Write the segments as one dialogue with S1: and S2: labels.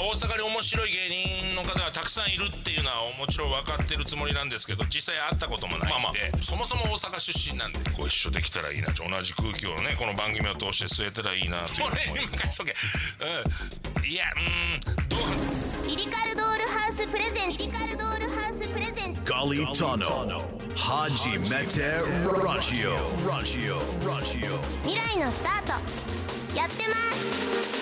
S1: 大阪に面白い芸人の方がたくさんいるっていうのはもちろん分かってるつもりなんですけど実際会ったこともないんで、まあまあ、そもそも大阪出身なんでご一緒できたらいいな同じ空気をねこの番組を通して吸えたらいいなっていう俺任しとけうんいやうんどう
S2: リリカルドールハウスプレゼンツリリカルドールハウスプレゼンツ
S3: Galitano. Haji Mete Ratio. Ratio. Ratio.
S2: 未来のスタートやってます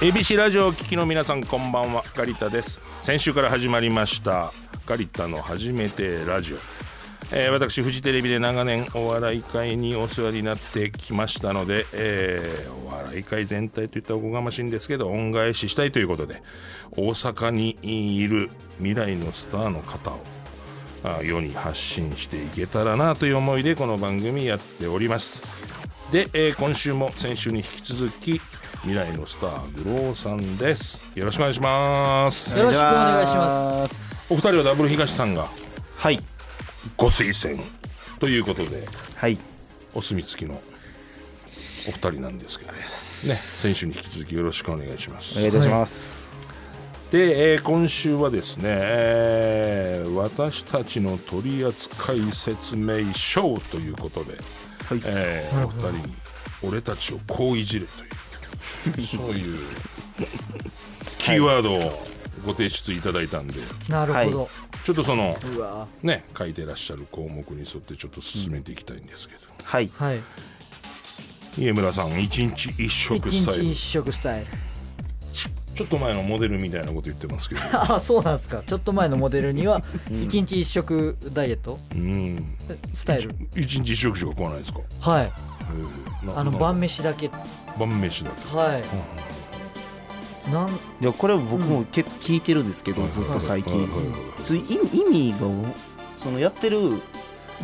S1: ABC ラジオをお聞きの皆さんこんばんは。ガリタです。先週から始まりました。ガリタの初めてラジオ、えー私フジテレビで長年お笑い界にお世話になってきましたので、えーお笑い界全体といったらおこがましいんですけど恩返ししたいということで大阪にいる未来のスターの方を世に発信していけたらなという思いでこの番組やっております。で、えー今週も先週に引き続き未来のスターグローさんです。よろしくお願いします。
S4: よろしくお願いします。
S1: お二人はダブル東さんが
S5: はい。
S1: ご推薦ということで
S5: はい。
S1: お墨付きのお二人なんですけどね。先週に引き続きよろしくお願いします。
S5: お願いいたします、
S1: で、えー今週はですね、えー私たちの取扱説明書ということで、
S5: はい。
S1: えーお二人に俺たちをこういじれというそういうキーワードをご提出いただいたんで、
S4: なるほど。
S1: ちょっとその。ね書いてらっしゃる項目に沿ってちょっと進めていきたいんですけど、
S5: はい
S4: はい。
S1: 家村さん一日一食
S4: 一
S1: スタイル
S4: 日一食スタイル。
S1: ちょっと前のモデルみたいなこと言ってますけど
S4: あ、そうなんですか。ちょっと前のモデルには一日一食ダイエット
S1: うん
S4: スタイル。
S1: 一日一食しか食わないですか？
S4: はい。あの晩飯だけ。
S1: 晩飯だけ
S4: はい。なん
S5: いやこれ僕も結構聞いてるんですけど、ずっと最近、
S1: はいはいはいはい
S5: そういう意味がそのやってる
S4: う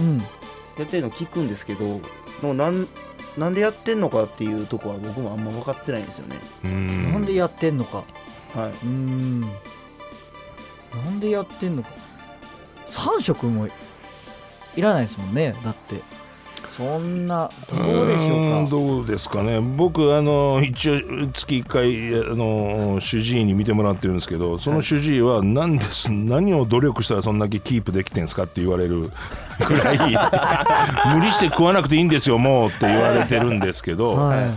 S4: ん。
S5: やってるの聞くんですけどもうなんなんでやってんのかっていうとこは僕もあんま分かってないんですよね
S1: うん
S4: なんでやってんのか。
S5: はいう
S4: ーん。なんでやってんのか。三食もいらないですもんね。だって。そんなどうでしょ
S1: ー
S4: うんか？
S1: どうですかね。僕あの一応月1回あの主治医に見てもらってるんですけどその主治医は何です何を努力したらそんだけキープできてんすかって言われるぐらい 無理して食わなくていいんですよもうって言われてるんですけど、
S4: は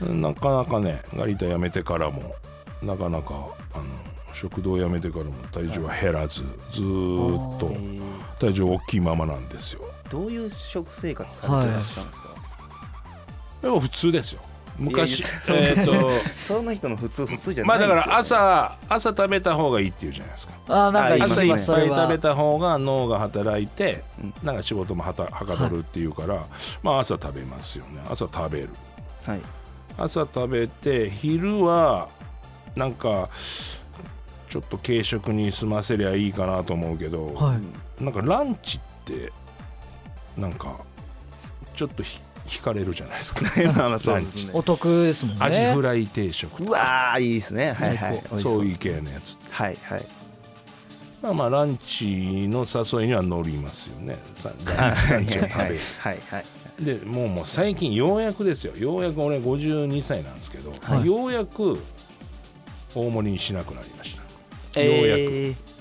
S1: なかなかねガリタ辞めてからもなかなかあの食堂辞めてからも体重は減らずずーっと
S5: えー。
S1: 体重大きいままなんですよ
S5: どういう食生活されてらっしゃるんですか、
S1: でも普通ですよ。昔
S5: いやいや
S1: えーっと
S5: その人の普通普通じゃ
S1: まあだ
S5: ないですよ、ね、
S1: から朝朝食べた方がいいっていうじゃないですか。
S4: い。あ、なんか言います
S1: 朝いっぱい食べた方が脳が働いて
S5: うん。
S1: なんか仕事もはたはかどるっていうからまあ朝食べますよね。朝食べる。
S5: はい。
S1: 朝食べて昼はなんかちょっと軽食に済ませりゃいいかなと思うけど、
S4: はい。
S1: なんかランチってなんかちょっとひ惹かれるじゃないですか。
S5: まあまあそうですね。
S4: お得ですもんね。
S1: アジフライ定食
S5: うわーいいですね。はいはい。美味し
S1: そういう
S5: です
S1: 系のやつ。
S5: はいはい。
S1: まあまあランチの誘いには乗りますよね。さ
S5: はい
S1: ランチを食べる。
S5: はいはい。
S1: でもうもう最近ようやくですよ。ようやく俺52歳なんですけど、
S4: はい。
S1: ようやく大盛りにしなくなりました。
S5: えー。
S1: ようやく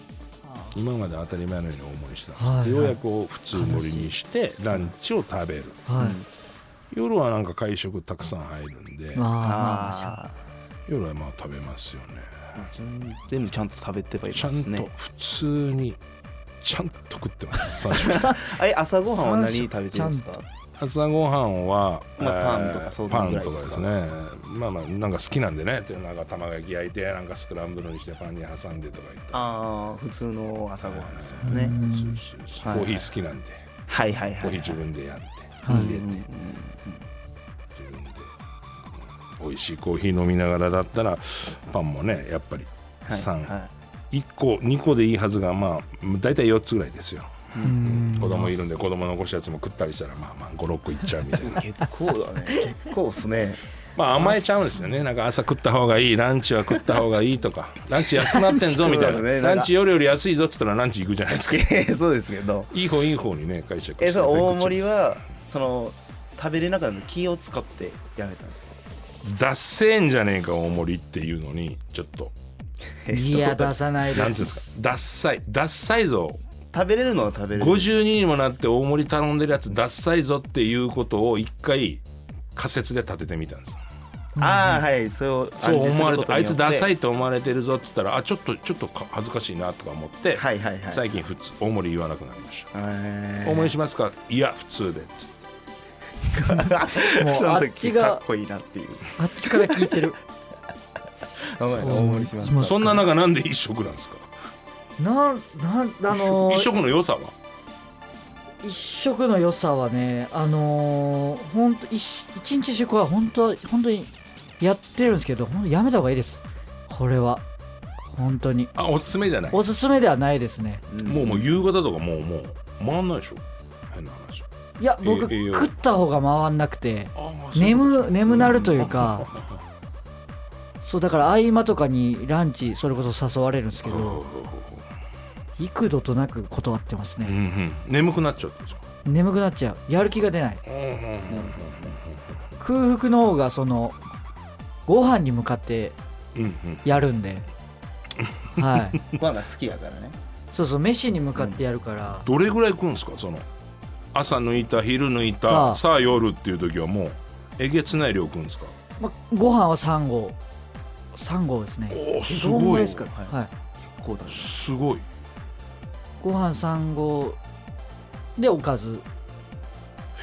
S1: 今まで当たり前のように大盛りしてたんです。けど、
S4: はいはい。
S1: ようやく普通盛りにしてランチを食べる。
S4: はい。
S1: 夜はなんか会食たくさん入るんで。夜はまあ食べますよね。
S5: ー全部ちゃんと食べてはい
S1: ちゃんと
S5: ますね
S1: 普通にちゃんと食ってます。
S5: 朝ごはんは何食べてるんですか？
S1: 朝ごはんは、
S5: まあ
S1: えー
S5: パンとかそういう
S1: パンとかですね。まあまあなんか好きなんでね。でなんか卵焼き焼いてなんかスクランブルにしてパンに挟んでとか言って
S5: ああ普通の朝ごはんですよね。
S1: コーヒー好きなんで、
S5: はいはいはい
S1: コーヒー自分でやって、
S4: はい。
S1: 入れて、自分で。美味しいコーヒー飲みながらだったらパンもねやっぱり
S5: はい。
S1: 3、
S5: は
S1: 1個2個でいいはずがまあ大体4つぐらいですよ。
S4: うん
S1: 子供いるんで子供残したやつも食ったりしたらまあまあ56個いっちゃうみたいな。
S5: い 結構だね。結構っすね。
S1: まあ甘えちゃうんですよね。なんか朝食った方がいいランチは食った方がいいとか。ランチ安くなってんぞみたいな。
S5: ね。
S1: ランチ夜より安いぞっつったらランチ行くじゃないですか。
S5: そうですけど。
S1: いい方いい方にね解釈
S5: えその大盛り
S1: は
S5: はその食べれなかったので気を使ってやめたんですか？
S1: 脱せんじゃねえか大盛りっていうのにちょっと。
S4: いや出さないで
S1: なんていうんですすか脱菜脱菜ぞ
S5: 食べれるのは食べれる。
S1: 52にもなって大盛り頼んでるやつ脱菜ぞっていうことを一回仮説で立ててみたんです。
S5: ああはい。そう
S1: そう思われてあいつダサ
S5: い
S1: いと思われてるぞっつったらあちょっとちょっとか恥ずかしいなとか思って、
S5: はいはいはい。
S1: 最近普通大盛り言わなくなりました。
S5: え
S1: 大盛りしますか？いや普通でっつって。
S4: も
S5: そうの
S4: あっ
S5: 時
S4: ちが
S5: かっこいいなっていう。
S4: あっちから聞いてる。
S5: 大盛りします
S4: します
S1: そんな中なんで一食なんですか？
S4: なんなんあのー
S1: 一食の良さは？
S4: 一食の良さはねあのー、ほんと一一食は本当は本当にやってるんですけどやめた方がいいです。これは。本当に。
S1: あおすすめじゃない？
S4: おすすめではないですね。
S1: もうもう夕方とかもうもう回んないでしょ？変な話。
S4: いや僕
S1: え栄養
S4: 食った方が回んなくて
S1: あ
S4: 眠眠なるというかそうだから合間とかにランチそれこそ誘われるんですけど幾度となく断ってます
S1: うんう
S4: ね
S1: ん。眠くなっちゃうんですか？
S4: 眠くなっちゃう。やる気が出ない。空腹の方がそのご飯に向かって
S1: うんうん。
S4: やるんで。はい。
S5: ご飯が好きやからね。
S4: そうそう飯に向かってやるから、
S1: どれぐらい食うんですか？その朝抜いた昼抜い
S4: ああ。
S1: たさあ夜っていう時はもうえげつない量食うんですか？
S4: まあ、ご飯は3合3合ですね。
S1: おおすごい。
S4: らですか？はい、
S5: こうだ
S1: すごい
S4: ご飯3合でおかず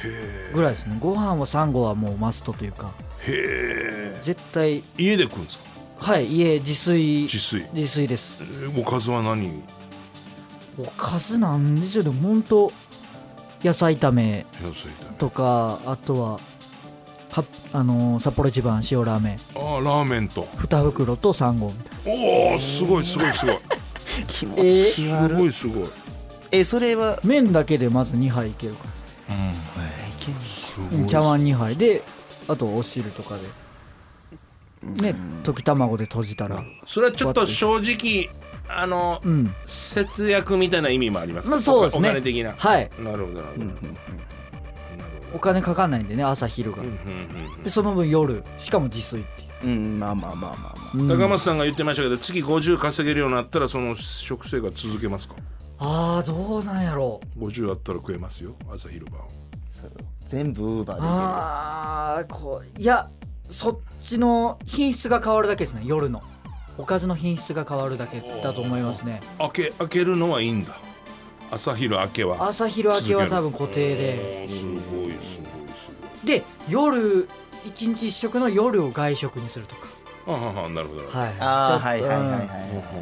S1: へ
S4: ぐらいですね。ご飯は3合はもうマストというか。
S1: えへえ。
S4: 絶対。
S1: 家で食うんですか？
S4: はい家自炊。
S1: 自炊。
S4: 自炊です。
S1: えーおかずは何？
S4: おかずなんですよ。ねほんと野菜炒めとかあとははあのー札幌一番塩ラーメン。
S1: ああラーメンと。
S4: 2袋と3合みたい
S1: おおすごいすごいすごい
S5: 気持
S4: えー
S1: す
S5: ち悪い。
S1: ごいすごい。
S5: えそれは？
S4: な麺だけでまず2杯いけるか
S1: うん。
S5: いけん
S1: す
S4: ら
S1: ごい。
S4: 茶碗2杯であとお汁とかで。ね溶き卵で閉じたら。
S1: それはちょっと正直あの
S4: うん。
S1: 節約みたいな意味もありますか？
S4: まあそうですね。
S1: お金的な。
S4: はい。
S1: なるほどなるほど、
S4: お金かかんないんでね朝昼が。
S1: ほどうんうんうん。
S4: でその分夜。しかも自炊っていう
S5: うんまあまあまあまあまあ。
S4: うん。
S1: 高松さんが言ってましたけど月50稼げるようになったらその食生活続けますか？
S4: ああどうなんやろ。う
S1: 50あったら食えますよ朝昼晩。
S5: 全部ウーバーで。
S4: ああこういやそっちの品質が変わるだけですね夜の。おかずの品質が変わるだけだと思いますね。
S1: 開け開けるのはいいんだ。朝昼明けは。
S4: 朝昼明けは多分固定で。
S1: すごいすごいす
S4: で夜一日一食の夜を外食にするとか。
S1: あははなるほど。なるほど
S4: はい
S5: ああはいはいはいは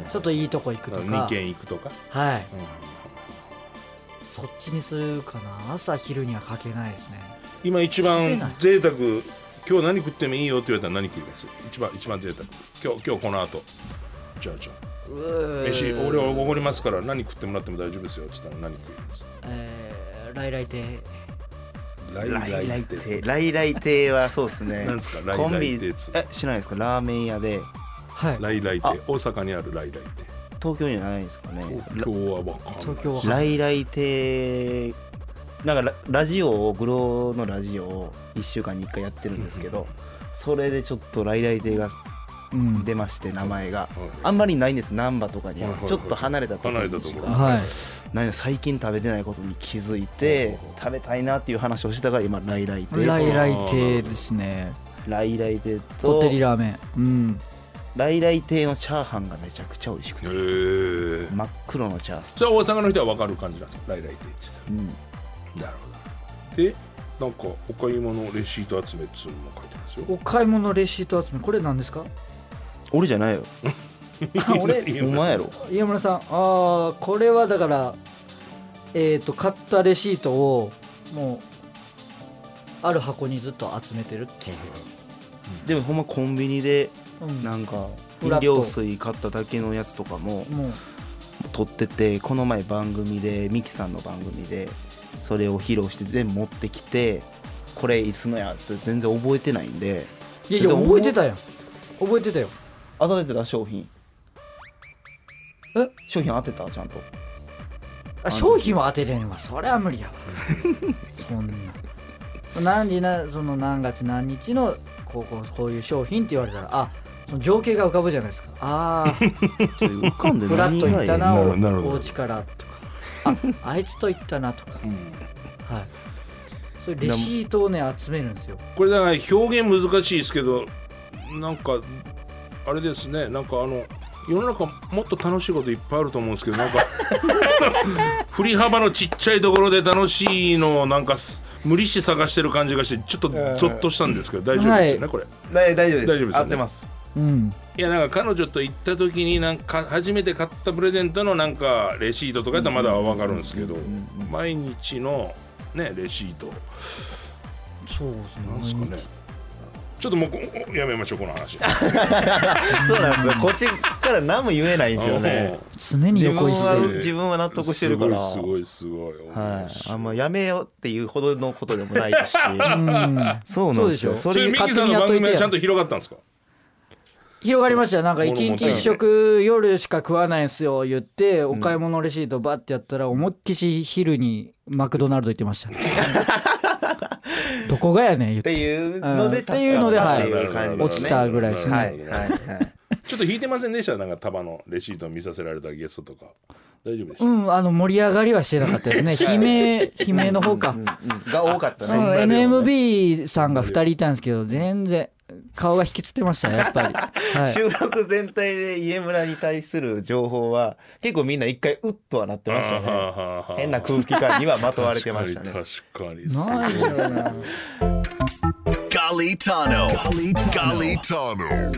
S5: い。
S4: ちょっといいとこ行くと
S1: 2
S4: か
S1: 軒行くとか、
S4: はい。
S1: うん。
S4: そっちにするかな？朝昼にはかけないですね。
S1: 今一番贅沢。今日何食ってもいいよって言われたら何食います？一番一番贅沢。今日今日この後。じゃあじゃあ。飯俺はおごりますから何食ってもらっても大丈夫ですよって言ったら何食います？
S4: えー、来来亭
S1: ライ
S5: ライ亭ライライ亭はそうですね。
S1: なんすか？ライ
S5: コンビ。
S1: ライ亭
S5: え知らないですか？ラーメン屋で。
S4: はい。
S1: ライライ亭
S5: あ。
S1: 大阪にあるライライ
S5: 東京にはないですかね？
S1: 亭東京はわかんない。
S4: 東京は
S5: ライライ亭なんかララジオをグロのラジオを1週間に1回やってるんですけどそれでちょっとライライ亭が
S4: うん
S5: 出まして名前が。
S1: はい。
S5: あんまりないんです。難波とかにちょっと離れたところにしか
S4: は
S5: 最近食べてないことに気づいて食べたいなっていう話をしたから今ライライ亭
S4: 来来亭ですね。
S5: ライライ亭
S4: ことってりラーメン。うん。
S5: ライライ亭のチャーハンがめちゃくちゃ美味しく
S1: へ
S5: て
S1: え。
S5: 真っ黒のチャーハン。
S1: それは大阪の人は分かる感じなんですか？ライライ亭って
S5: うん
S1: 言ってたなるほど。でなんかお買い物レシート集めっつうのも書いてますよ。
S4: お買い物レシート集め。これ何ですか？
S5: 俺じゃないよ。
S4: あ俺？
S5: お前やろ。
S4: 家村さんああこれはだからえっ、と買ったレシートをもうある箱にずっと集めてるっていう、
S5: でもほんまコンビニで
S4: うん、
S5: なんか飲料水買っただけのやつとかも
S4: もう。
S5: 取っててこの前番組でミキさんの番組でそれを披露して全部持ってきてこれいつのやって全然覚えてないんで。
S4: いやいや覚えてたよ覚えてたよ
S5: 当たってた商品。
S4: え？
S5: 商品当てた？ちゃんと。
S4: あ商品は当てれんわ。それは無理やわ。そんな。何時なその何月何日のこうこうこういう商品って言われたらあその情景が浮かぶじゃないですか。ああ
S5: 浮かんで
S4: フラッ
S5: 何
S4: と行ったな
S1: な
S4: お家からとか。あ あいつと行ったなとか。
S1: うん。
S4: はい。そういうレシートをね集めるんですよ。
S1: これだから表現難しいですけどなんかあれですねなんかあの世の中もっと楽しいこといっぱいあると思うんですけどなんか 振り幅のちっちゃいところで楽しいのをなんかす無理して探してる感じがしてちょっとゾッとしたんですけど大丈夫ですよね、
S4: はい。
S1: これ
S5: 大大丈夫です。
S1: 大丈夫ですよね。
S5: 合ってます。
S4: うん。
S1: いやなんか彼女と行った時になんか初めて買ったプレゼントのなんかレシートとかやったらまだわかるんですけど毎日のねレシート。
S4: そうですね。
S1: なんですかねちょっともうこやめましょうこの話。
S5: そうなんですよ。こっちから何も言えないんですよね。
S4: 常に
S5: 自分
S4: 横一
S5: は
S4: 線
S5: 自分は納得してるから。
S1: すごいすごいすごい
S5: はい、あんまやめようっていうほどのことでもないし。
S4: うん。
S5: そうなんですよ。
S4: そ
S5: それ
S1: ミキさんの番組はちゃんと広がったんですか？
S4: 広がりましたよ。なんか一日一食夜しか食わないんすよ言ってお買い物レシートバッてやったら思いっきし昼にマクドナルド行ってました。ねどこがやねん言っ
S5: って
S4: て
S5: いうので
S4: うん。っていうので
S5: 助かったってい
S4: 落ちたぐらいですね。
S5: はい。はいはい
S1: ちょっと引いてませんでした？なんか束のレシート見させられたゲストとか。大丈夫でした、
S4: うんあの盛り上がりはしてなかったですね。悲鳴悲鳴の方か。
S5: うんうんが多かった
S4: その
S5: ね。
S4: NMB さんが2人いたんですけど全然顔が引きつってましたやっぱり、はい、
S5: 収録全体で家村に対する情報は結構みんな一回うっとはなってましたね。変な空気感にはまとわれてましたね。
S1: 確かに確か
S4: なん
S1: に
S4: だろうな
S3: Galitano. Galitano.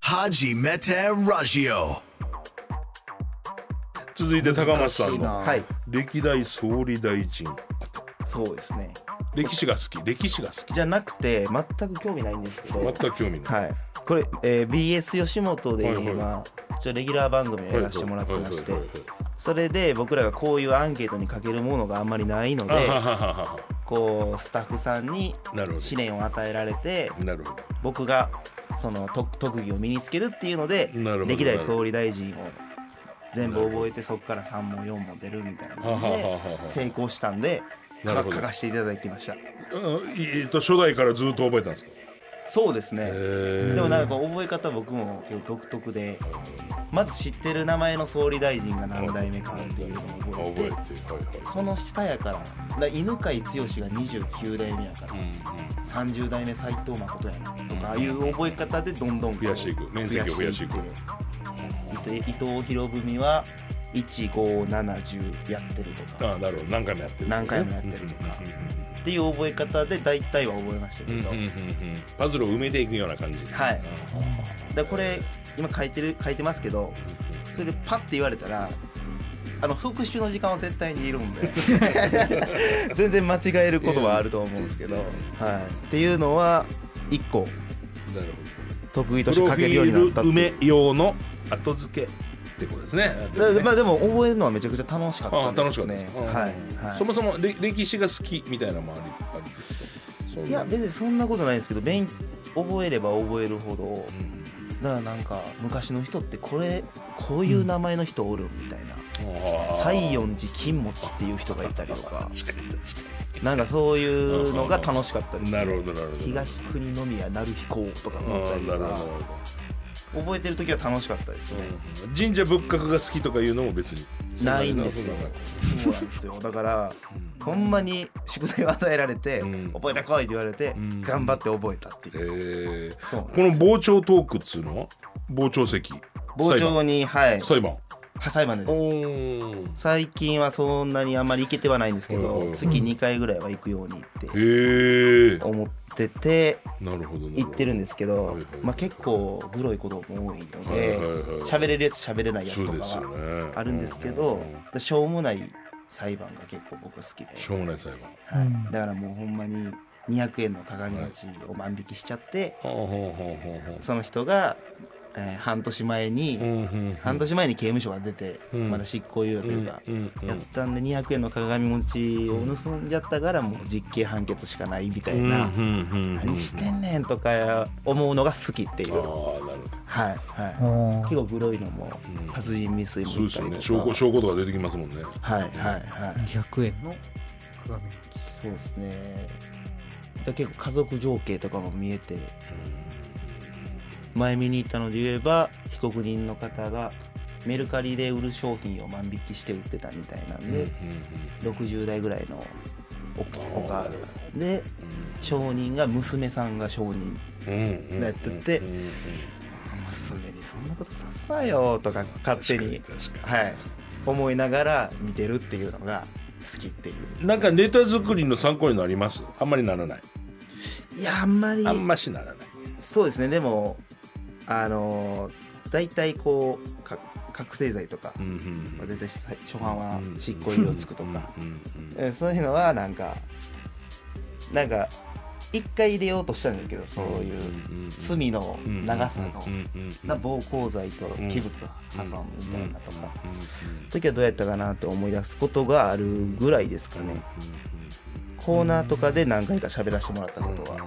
S3: Haji Mete Raggio.
S1: 続いて高松さんの
S5: はい。
S1: 歴代総理大臣。
S5: そうですね
S1: 歴史が好き歴史が好き。
S5: じゃなくて全く興味ないんですけど。
S1: 全く興味ない、
S5: はい。これ、えー BS 吉本で
S1: はい
S5: 今ちょレギュラー番組をやらせてもらってまして
S1: はいはいはい
S5: それで僕らがこういうアンケートにかけるものがあんまりないのでこうスタッフさんに試練を与えられて
S1: どなるほど。
S5: 僕がそのと特技を身につけるっていうので
S1: なるほど
S5: 歴代総理大臣を全部覚えてそこから3問4問出るみたいな
S1: ははは
S5: ので
S1: はは。
S5: 成功したんで書かせていただきました。
S1: うん。えっと初代からずっと覚えたんですか？
S5: そうですね。
S1: へ
S5: でもなんか覚え方僕も結構独特でまず知ってる名前の総理大臣が何代目かっていうのを覚えて
S1: 覚えてはいはい。
S5: その下やからだ犬飼剛が29代目やから
S1: うんうん
S5: 30代目斎藤誠やなとかああいう覚え方でどんどん
S1: 増やしていく。面積を増やしていく。
S5: 伊藤博文は1570やってるとか。
S1: ああなるほど。何回もやってる
S5: 何回もやってるとか。っていう覚え方で大体は覚えましたけど、
S1: パズルを埋めていくような感じ
S5: はい。だからこれ今書いてる書いてますけどそれでパッて言われたらあの復習の時間は絶対にいるんで。全然間違えることはあると思うんですけど、はい、っていうのは一個。
S1: なる
S5: 得意として書けるようにな
S1: ィ
S5: ったっていう。
S1: 埋め用の後付けってことですね。
S5: だまあでも覚えるのはめちゃくちゃ楽しか
S1: あ
S5: ったですね。
S1: 楽しかったですか、
S5: はい、はい、
S1: そもそもれ歴史が好きみたいなのもありありですかそうう。
S5: いや別にそんなことないですけど勉覚えれば覚えるほど
S1: うん
S5: だからなんか昔の人ってこれこういう名前の人おるみたいな。
S1: あー
S5: 西園寺金持ちっていう人がいたりとか。
S1: 確かに確か
S5: なんかそういうのが楽しかったです
S1: になるほどなるほど。
S5: 東国宮成彦とか思ったりと
S1: あーなるほど
S5: か覚えてる時は楽しかったですね。
S1: うん。神社仏閣が好きとかいうのも別に。
S5: ないんですよ。そうなんですよ。だからほんまに宿題を与えられて
S1: うん。
S5: 覚えてこいって言われて
S1: ん。
S5: 頑張って覚えたっていう。
S1: えー。この傍聴トークっつうのは？傍聴席。
S5: 傍聴にはい。
S1: 裁判。
S5: 裁判。です。
S1: お
S5: 最近はそんなにあんまり行けてはないんですけど月2回ぐらいは行くようにって思ってて行ってるん
S1: で
S5: ですけど
S1: はいはい
S5: まあ結構グロいことも多いの
S1: はい
S5: で
S1: はいはい。
S5: 喋れるやつ喋れないやつとかは
S1: ね。
S5: あるんですけ
S1: うん
S5: どしょうもない裁判が結構僕好きで。
S1: しょうもない裁
S5: はい。
S4: うん。
S5: だからもうほんまに200円の鏡餅を万引きしちゃってその人がえー半年前に
S1: うんうんうん。
S5: 半年前に刑務所が出て
S1: うん。
S5: まだ執行猶予というか
S1: うんうんうん。
S5: やったんで200円の鏡餅を盗んじゃったからもう実刑判決しかないみたいな
S1: うんうんうんうん。
S5: 何してんねんとか思うのが好きっていう。はいはい。結構グロいのも殺人未遂も
S1: そうですよね。証拠証拠とか出てきますもんね。
S5: はいはいはい。
S4: 100円の鏡
S5: そうですね。だ結構家族情景とかも見えて前見に行ったので言えば被告人の方がメルカリで売る商品を万引きして売ってたみたいなんで、60代ぐらいのおお母で証人が娘さんが証人やってて娘にそんなことさすなよとか勝手に。はい思いながら見てるっていうのが好きっていう。
S1: なんかネタ作りの参考になります？あんまりならない。
S5: いやあんまり。
S1: あんましならない。
S5: そうですね。でもあのー、大体こうか覚醒剤とか、
S1: うんうん
S5: まあ、大体さ初版は執行猶予つくとか、
S1: うんうん
S5: えそういうのはなんかなんか一回入れようとしたんですけどそういう罪の長さのな暴行罪と器物破損みたいなとか。時はどうやったかなと思い出すことがあるぐらいですかね。コーナーとかで何回か喋らせてもらったことは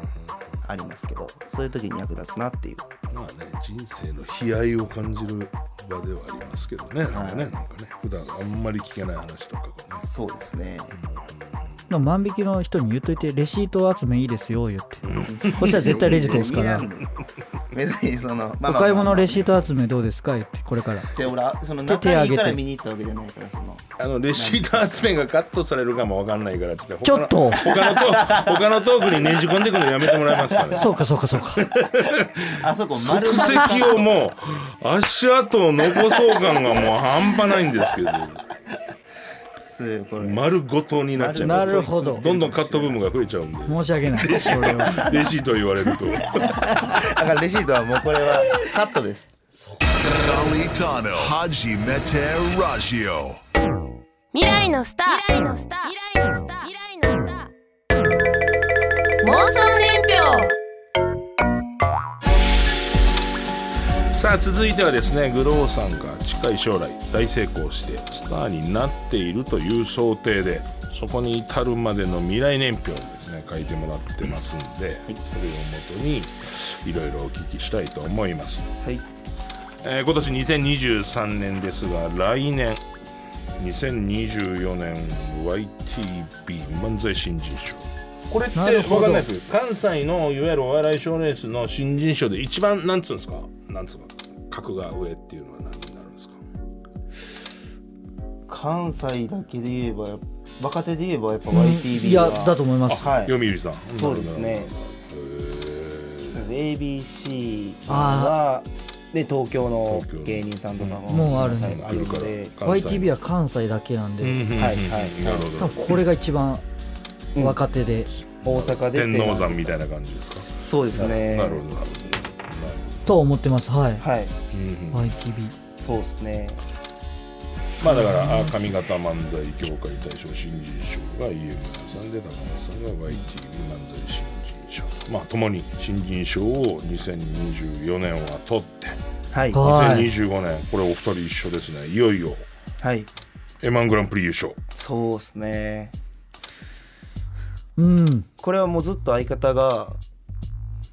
S5: ありますけどそういう時に役立つなっていう。
S1: まあね人生の悲哀を感じる場ではありますけどねなんかねなんかね普段あんまり聞けない話とかがね。
S5: そうですね。
S4: でも万引きの人に言っといてレシート集めいいですよ言って。そしたら絶対レジ通すから
S5: 別にその、ま
S4: お買い物レ
S5: シ
S4: シート集めどうですか言ってこれから。
S5: って俺その
S4: 手手挙げて。
S5: 仲いいから見に行ったわけじゃないからその。
S1: あのレシート集めがカットされるかもわかんないからっつって他の
S4: ちょっと。
S1: 他の他のトークにねじ込んでくるのやめてもらえます
S4: そうかそうかそうか。
S5: あそこ丸
S1: 足跡をもう足跡を残そう感がもう半端ないんですけど丸ごとになっちゃいます。
S4: なるほど。
S1: どんどんカット部分が増えちゃうんで。
S4: 申し訳ない。
S1: レシート言われると。
S5: だからレシートはもうこれはカットです。
S3: Galitano Hajimete Raggio.
S2: 未来のスター。未来のスター。未来のスター。未来のスター。妄想
S1: さあ続いてはですねグローさんが近い将来大成功してスターになっているという想定でそこに至るまでの未来年表をですね書いてもらってますんで、それをもとにいろいろお聞きしたいと思います、
S5: はい。
S1: えー今年2023年ですが来年2024年 YTB 漫才新人賞。これって分かんないです。関西のいわゆるお笑い賞レースの新人賞で一番なんつうんですか？なんつうか格が上っていうのは何になるんですか？
S5: 関西だけで言えば若手で言えばやっぱ
S4: うん。
S5: YTV
S4: いや
S5: は
S4: だと思います。
S5: はい。
S1: 読売さん。
S5: そうですね。
S1: なるほど。なるほどへー
S5: ABC さんはで東京の芸人さんとかも
S4: もうあるね。
S5: あるので。
S4: YTV は関西だけなんで、
S5: はいはい。
S1: なるほど。
S4: 多分これが一番若手で、
S5: 大阪で
S1: 天王山みたいな感じですか？
S5: そうですね。
S1: なるほどなるほど
S4: と思ってます。はい、
S5: はい。
S1: うんうん。
S4: YTV
S5: そうですね。
S1: まあだからあ上方漫才協会大賞新人賞が EM さんで高松さんが YTV 漫才新人賞。まあともに新人賞を2024年は取って。
S5: はい。
S4: はい。
S1: 2025年。これお二人一緒ですね。いよいよ。
S5: はい。
S1: M−1 グランプリ優勝。
S5: そうですね。
S4: うん。
S5: これはもうずっと相方が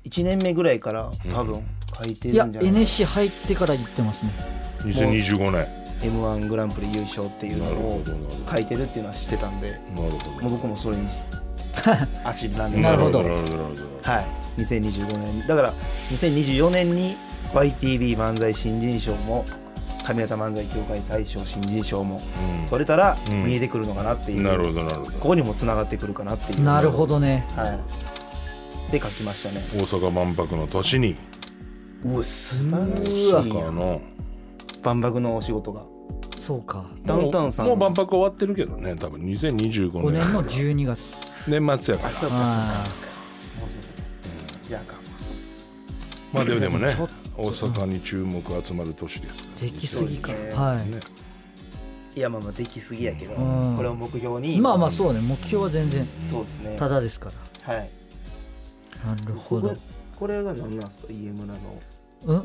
S5: 1年目ぐらいから多分書いて
S4: いや
S5: るんじゃないかな。
S4: NSC 入ってから言ってますね。
S1: 2025年。
S5: m 1グランプリ優勝っていうのを書いてるっていうのは知ってたんで
S1: なるほど。
S5: もう僕もそれに 足なんで。
S4: なるほど
S1: なるほどなるほど。
S5: はい。2025年。だから2024年に YTV 漫才新人賞も上方漫才協会大賞新人賞も取れたら
S1: うん。
S5: 見えてくるのかなっていう、
S1: うんなるほどなるほど。
S5: ここにもつながってくるかなっていう。
S4: なるほどね。
S5: はい。で書きましたね。
S1: 大阪万博の年に
S5: うわ素晴らしい
S1: 大阪の
S5: 万博のお仕事が。
S4: そうか。
S5: ダウンタウンさん。
S1: もうもう万博終わってるけどね多分。2025
S4: 5
S1: 年。
S4: 年の12月。
S1: 年末やから。
S5: そうかそうか
S4: あ
S5: じゃあか
S1: まあでもでもね大阪に注目集まる年ですから
S4: できすぎか。はい。
S1: ね。
S5: いやまあまあできすぎやけど、
S4: うん。
S5: これを目標に。
S4: まあまあそうね。目標は全然
S5: そうですね。
S4: ただですから。
S5: はい。
S4: なるほど
S5: これが何なんですか？EM なの。
S4: うん？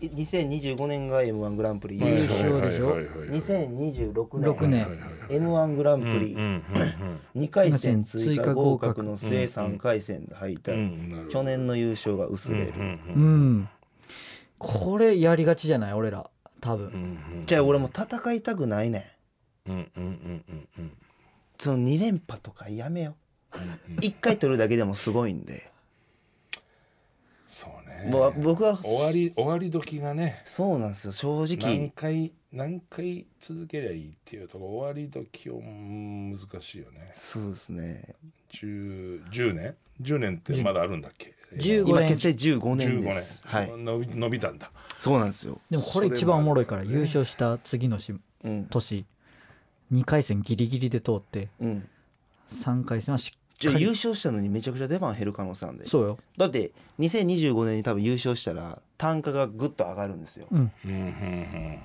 S5: い2025年が m 1グランプリ。
S1: はい
S5: 優
S4: 勝
S5: 勝
S4: でしょ？
S1: はいはいはいはい
S5: 2026年
S4: 6年
S5: m 1グランプリ。
S1: うんうん
S5: 2回戦追
S4: 追加
S5: 加合
S4: 合格
S5: 格の末3回戦で敗退去年の優勝が薄れる。
S1: うん
S4: これやりがちじゃない？俺ら。多分、
S1: うん
S5: じゃあ俺も戦いたくないねん。
S1: うんうんうんうんうん。
S5: その2連覇とかやめよう。1回取るだけでもすごいんで
S1: そうね。
S5: もう僕は
S1: 終わり終わり時がね
S5: そうなんですよ正
S1: 何
S5: 直
S1: 回何回続けりゃいいっていうとこ終わり時をうん難しいよね。
S5: そうですね。
S1: 10, 10年？10年ってまだあるんだっけ
S4: ？15年。
S5: 今結成15年
S1: 15
S5: です。
S1: 年、
S5: はい。
S1: 伸び伸びたんだ。
S5: そうなんですよ。
S4: でもこれ一番おもろいから優勝した次のし
S5: うん。
S4: 年2回戦ギリギリで通って
S5: うん。
S4: 3回戦はし
S5: じゃあ優勝したのにめちゃくちゃ出番減る可能性あるんで
S4: そうよ。
S5: だって2025年に多分優勝したら単価がぐっと上がるんですよ。
S4: うん。
S1: うんうんうん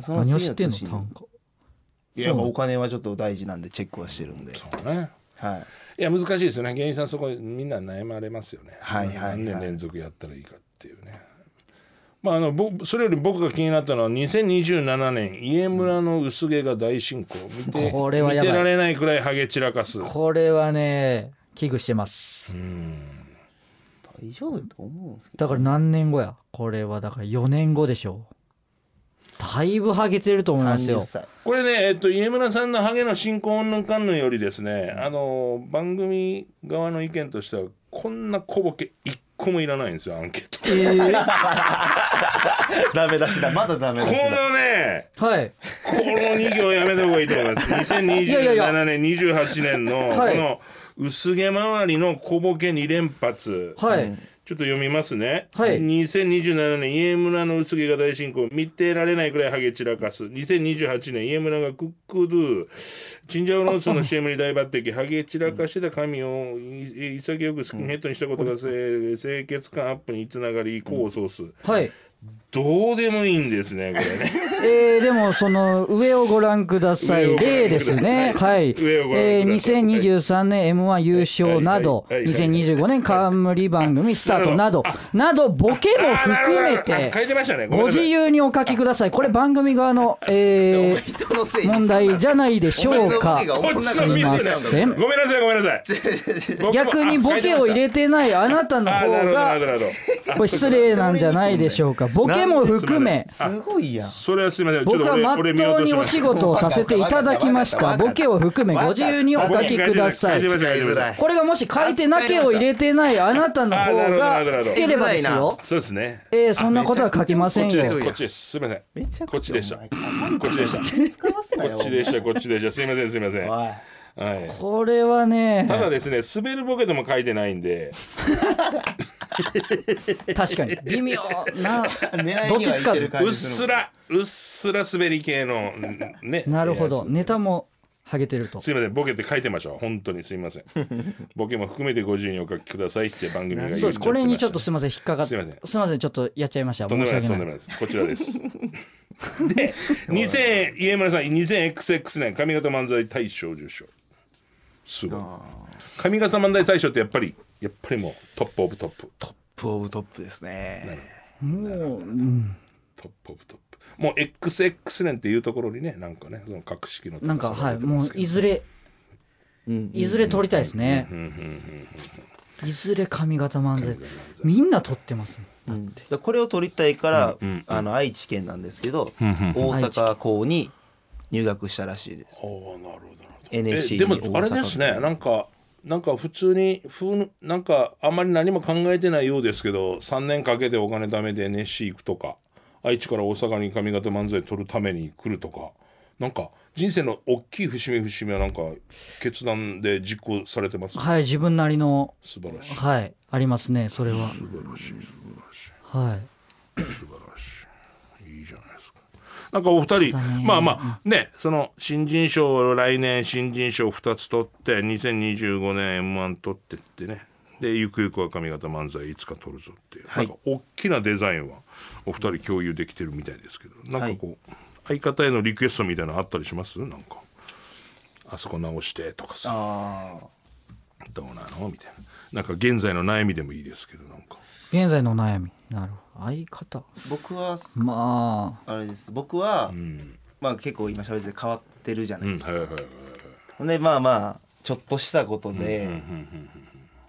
S5: その
S4: 何を知ってんの？単価。
S5: いややっぱお金はちょっと大事なんでチェックはしてるんで。
S1: そうね。
S5: はい。
S1: いや難しいですよね。芸人さんそこみんな悩まれますよね、
S5: はいはいはい
S1: 何年連続やったらいいかっていうねまああのぼそれより僕が気になったのは2027年家村の薄毛が大進行。見て
S4: これはやばい。
S1: 見てられないくらいハゲ散らかす。
S4: これはね危惧してます。
S5: 大丈夫と思うんですけど。
S4: だから何年後や？これはだから4年後でしょう。だいぶハゲてると思いますよ。
S5: 30歳。
S1: これね、えっと、家村さんのハゲの進行云々かんぬんよりですねあの番組側の意見としてはこんな小ボケ一個もいらないんですよアンケート。
S5: ダメ出しだ。まだダメ
S1: この
S5: 出しだ。
S1: ね
S4: はい。
S1: この2行やめた方がいいと思います。
S4: いやいや
S1: 2027年、28年の、
S4: はい
S1: この薄毛周りの小ボケ2連発。
S4: はい、
S1: ちょっと読みますね。
S4: はい
S1: 2027年、家村の薄毛が大進行。見てられないくらいハゲ散らかす。2028年、家村がクックドゥ。チンジャオロースの CM に大抜擢。ハゲ散らかしてた髪をい潔くスキンヘッドにしたことがせ清潔感アップにつながり、功を奏す。
S4: はい
S1: どうでもいいんですね、これね。
S4: えー、でもその上をご覧ください。例ですね。はい、えー、
S1: ください。
S4: 2023年 m 1優勝など
S1: はい。はい。はい。はい。
S4: 2025年冠番組スタートなどなどボケも含めて
S1: てましたね。ご
S4: 自由にお書きください。これ番組側の、えー、問題じゃないでしょうか。すみま
S1: のミス
S4: せん。
S1: ごめんなさいごめんなさい。
S4: 逆にボケを入れてないあなたの方が。これ失礼なんじゃないでしょうかボケも含め
S5: すごいやん
S1: それはすみません。
S4: 僕はまっとうにお。仕事をさせていただきましたボケを含めご自由にお書きくださいこれがもし書いてなけを入れてないあなたの方が聞ければですよ
S1: そうですね。
S4: えー、そんなことは書きませんよ
S1: こっちです。す。すみません。こっちでした。こっちでした。こっちでした。こっちでした。すみません。すみません。は
S5: い。
S4: これはね
S1: ただですね、滑るボケでも書いてないんで、
S4: 確かに。微妙な。
S5: 狙いに
S4: どっちつかず。
S1: うっ
S5: じす
S1: らうっすら滑り系のね。
S4: なるほど。ネタもハゲてると。
S1: すいません。ボケって書いてましょう。本当に。すいません。ボケも含めてご自由にお書きくださいって番組が言っちゃって。ました
S4: そうです。これにちょっとすみません。引っかかって
S1: すいません。
S4: すみません。ちょっとやっちゃいました。
S1: とんで
S4: 申し
S1: もないです。とんでもない。ですこちらです。で2000家村さん 2000XX 年上方漫才大賞受賞。すごい。上方漫才大賞ってやっぱりやっぱりもうトップオブトップ。
S5: トップオブトップですね。
S4: もう、うん
S1: トップオブトップ。もう XX 年っていうところにねなんかねその格式の高さ
S4: なんかはい
S1: が出てま
S4: もう
S1: すけど。
S4: いずれいずれ獲りたいですね。いずれ上方漫才みんな獲ってますもん。
S5: でこれを獲りたいから、あの愛知県なんですけど、大阪校に入学したらしいです。
S1: おーなるほど
S5: NSC
S1: えでもあれですねなんかなんか普通にふうなんかあんまり何も考えてないようですけど3年かけてお金貯めて NSC 行くとか愛知から大阪に上方漫才取るために来るとかなんか人生の大きい節目節目はなんか決断で実行されてます？
S4: はい自分なりの
S1: 素晴らしい。
S4: はいありますねそれは。
S1: 素晴らしい素晴らしい。
S4: はい。
S1: 素晴らしいなんかお二人まあまあねその新人賞を来年新人賞2つ取って2025年 m 1取ってってね。でゆくゆくは上方漫才いつか取るぞっていう、
S5: はい。
S1: なんか大きなデザインはお二人共有できてるみたいですけど。なんかこう、相方へのリクエストみたいなのあったりします？なんかあそこ直してとかさ。
S5: あ
S1: どうなの？みたいな。なんか現在の悩みでもいいですけどなんか。
S4: 現在の悩み。なるほど。相方。
S5: 僕は
S4: まあ。
S5: あれです。僕は、
S1: うん。
S5: まあ結構今喋ってて変わってるじゃな
S1: う
S5: いですか、
S1: ん。はいはいはい
S5: ほんでまあまあちょっとしたことで、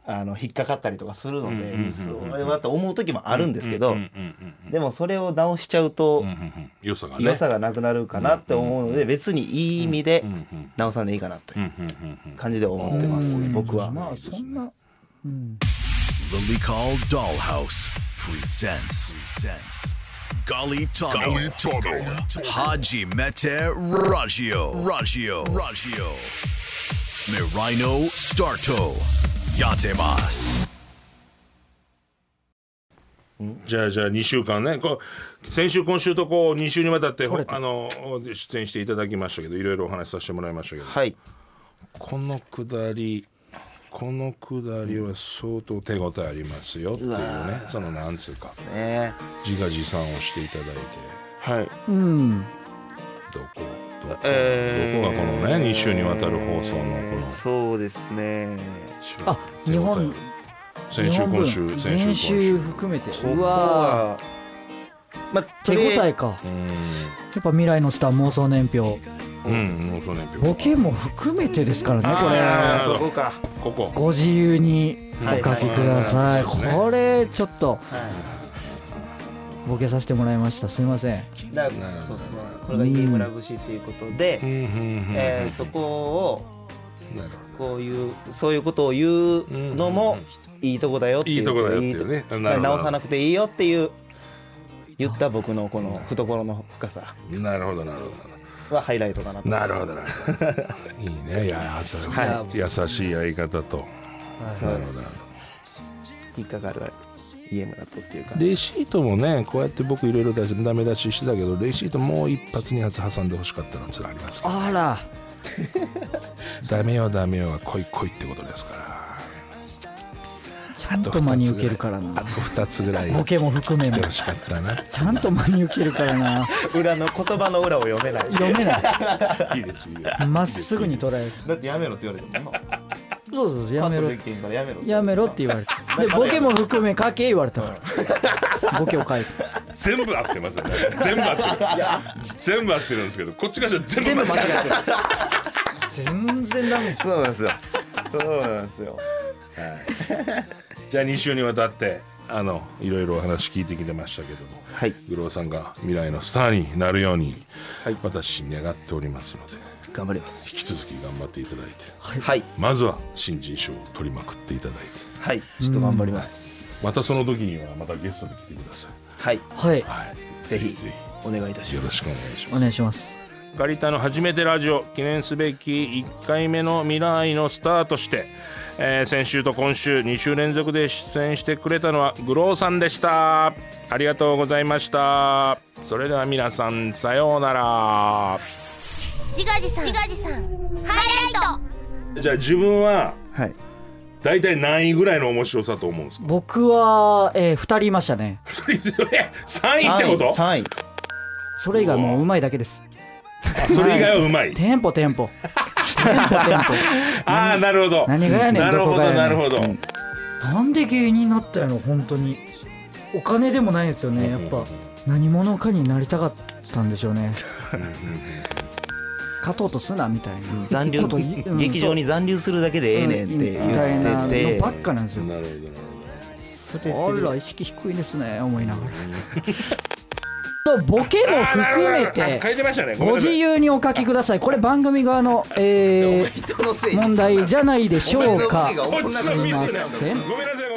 S5: あの引っかかったりとかするので、
S1: うんうんうん
S5: それはと思う時もあるんですけど、
S1: うんうんうん
S5: でもそれを直しちゃうと、
S1: うんうんうん良さがね
S5: 良さがなくなるかなって思うので、別にいい意味で
S1: うんうん
S5: 直さんでいいかなという
S1: うんうんうんうん
S5: 感じで思ってますね、僕は。
S4: まあそんな
S3: The Licol Dollhouse presents. presents. Gali Tano. Haji Mete Raggio. Raggio. Raggio. Mirino Starto. Yatemas.
S1: じゃあじゃあ2週間ね。こう先週今週とこう2週にわたってあの出演していただきましたけどいろいろお話しさせてもらいましたけど。
S5: はい。
S1: このくだりこのくだりは相当手応えありますよっていうね。そのなんつうか。
S5: ね。
S1: 自画自賛をしていただいて。
S5: はい。
S4: うん。
S1: どこどこ,、
S5: えー。
S1: どこがこのね2週にわたる放送のこの。
S5: そうですね。
S4: あ日本
S1: 先週今週先週今週。
S4: 週含めて。うわ
S5: はまあ
S4: 手応えか。やっぱ未来のスター妄想年表。
S1: うんうんもうそうね
S4: ボケも含めてですからねこれ。
S5: そこか。
S1: ここ。
S4: ご自由にお書きください。これちょっと。
S5: は
S4: ボケさせてもらいました。すいません。
S5: いだからそうですね。これがゲームラブシっていうことで、えーそこを
S1: なるほ
S5: こういうそういうことを言うのもいいとこだよっていう
S1: いいとこだよっていうね。
S5: 直さなくていいよっていう言った僕のこの懐の深さ。
S1: どなるほどなるほど。
S5: はハイライトかなと。
S1: なるほどなるほど。いいね。いや優しい
S5: は
S1: 優しい相方と。なるほどなるほど。
S5: 引っかかる家村とっていうか
S1: レシートもねこうやって僕いろいろ出しダメ出ししてたけどレシートもう一発二発挟んでほしかったのつらあります
S4: あら。
S1: ダメよダメよは来い来いってことですから。
S4: ちゃんと真に受けるから
S1: あ
S4: な
S1: と2つぐらい
S4: ボケも含め
S1: しかったな。
S4: ちゃんと真に受けるからな。
S5: 裏の言葉の裏を読めない。
S4: 読めない。
S1: いいですいいです。
S4: まっすぐに捉える
S5: だってやめろって言われても
S4: そうそうそうやめろ。
S5: パッとできへんからやめろ
S4: やめろって言われて。でボケも含め書け言われたから。ボケを書いて。
S1: 全部合ってますよね。全部合ってる。全部合ってるんですけどこっちからしたら全部間違えてる。
S4: 全然ダメ
S5: そうなんですよ。そうなんですよ。
S1: じゃあ2週にわたってあのいろいろお話聞いてきてましたけども
S5: はい。
S1: グローさんが未来のスターになるように、
S5: はい。
S1: 私願っておりますので
S5: 頑張ります。
S1: 引き続き頑張っていただいて。
S5: はい。
S1: まずは新人賞を取りまくっていただいて。
S5: はい。ちょっと頑張ります。
S1: またその時にはまたゲストで来てください。
S5: はい。
S4: はい。
S1: はい。
S5: ぜひ
S1: ぜ
S5: お願いいたしま
S1: ひよろしくお願い
S5: す
S1: します。
S4: お願いします
S1: ガリタの初めてラジオ記念すべき1回目の未来のスターとして、えー先週と今週2週連続で出演してくれたのはグローさんでした。ありがとうございました。それでは皆さんさようなら
S2: 自画自賛。自画自賛。ハイライト。
S1: じゃあ自分は
S5: はい。
S1: 大体何位ぐらいの面白さと思うんですか？
S4: 僕は、えー、2人いましたね。
S1: 3位ってこと
S5: ？3位。
S4: それ以外もううまいだけです。
S1: あそれ以外はうまい。
S4: テンポテンポ。テンポテンポ。
S1: ああなるほど。
S4: 何がやねん
S1: なるほどなるほど、
S4: なんで芸人になったの本当に。お金でもないんですよねやっぱ。何者かになりたかったんでしょうね勝とうとすなみたいな。
S5: 残留劇場に残留するだけでええねんって言ってて
S4: ばっかなんですよ。
S1: なるほど なるほど。
S4: あら意識低いですね思いながら。とボケも含め
S1: あ
S4: て
S1: ご
S4: 自由にお書きください。これ番組側の、えー 問題じゃないでしょうか。すいません。
S1: ごめんなさい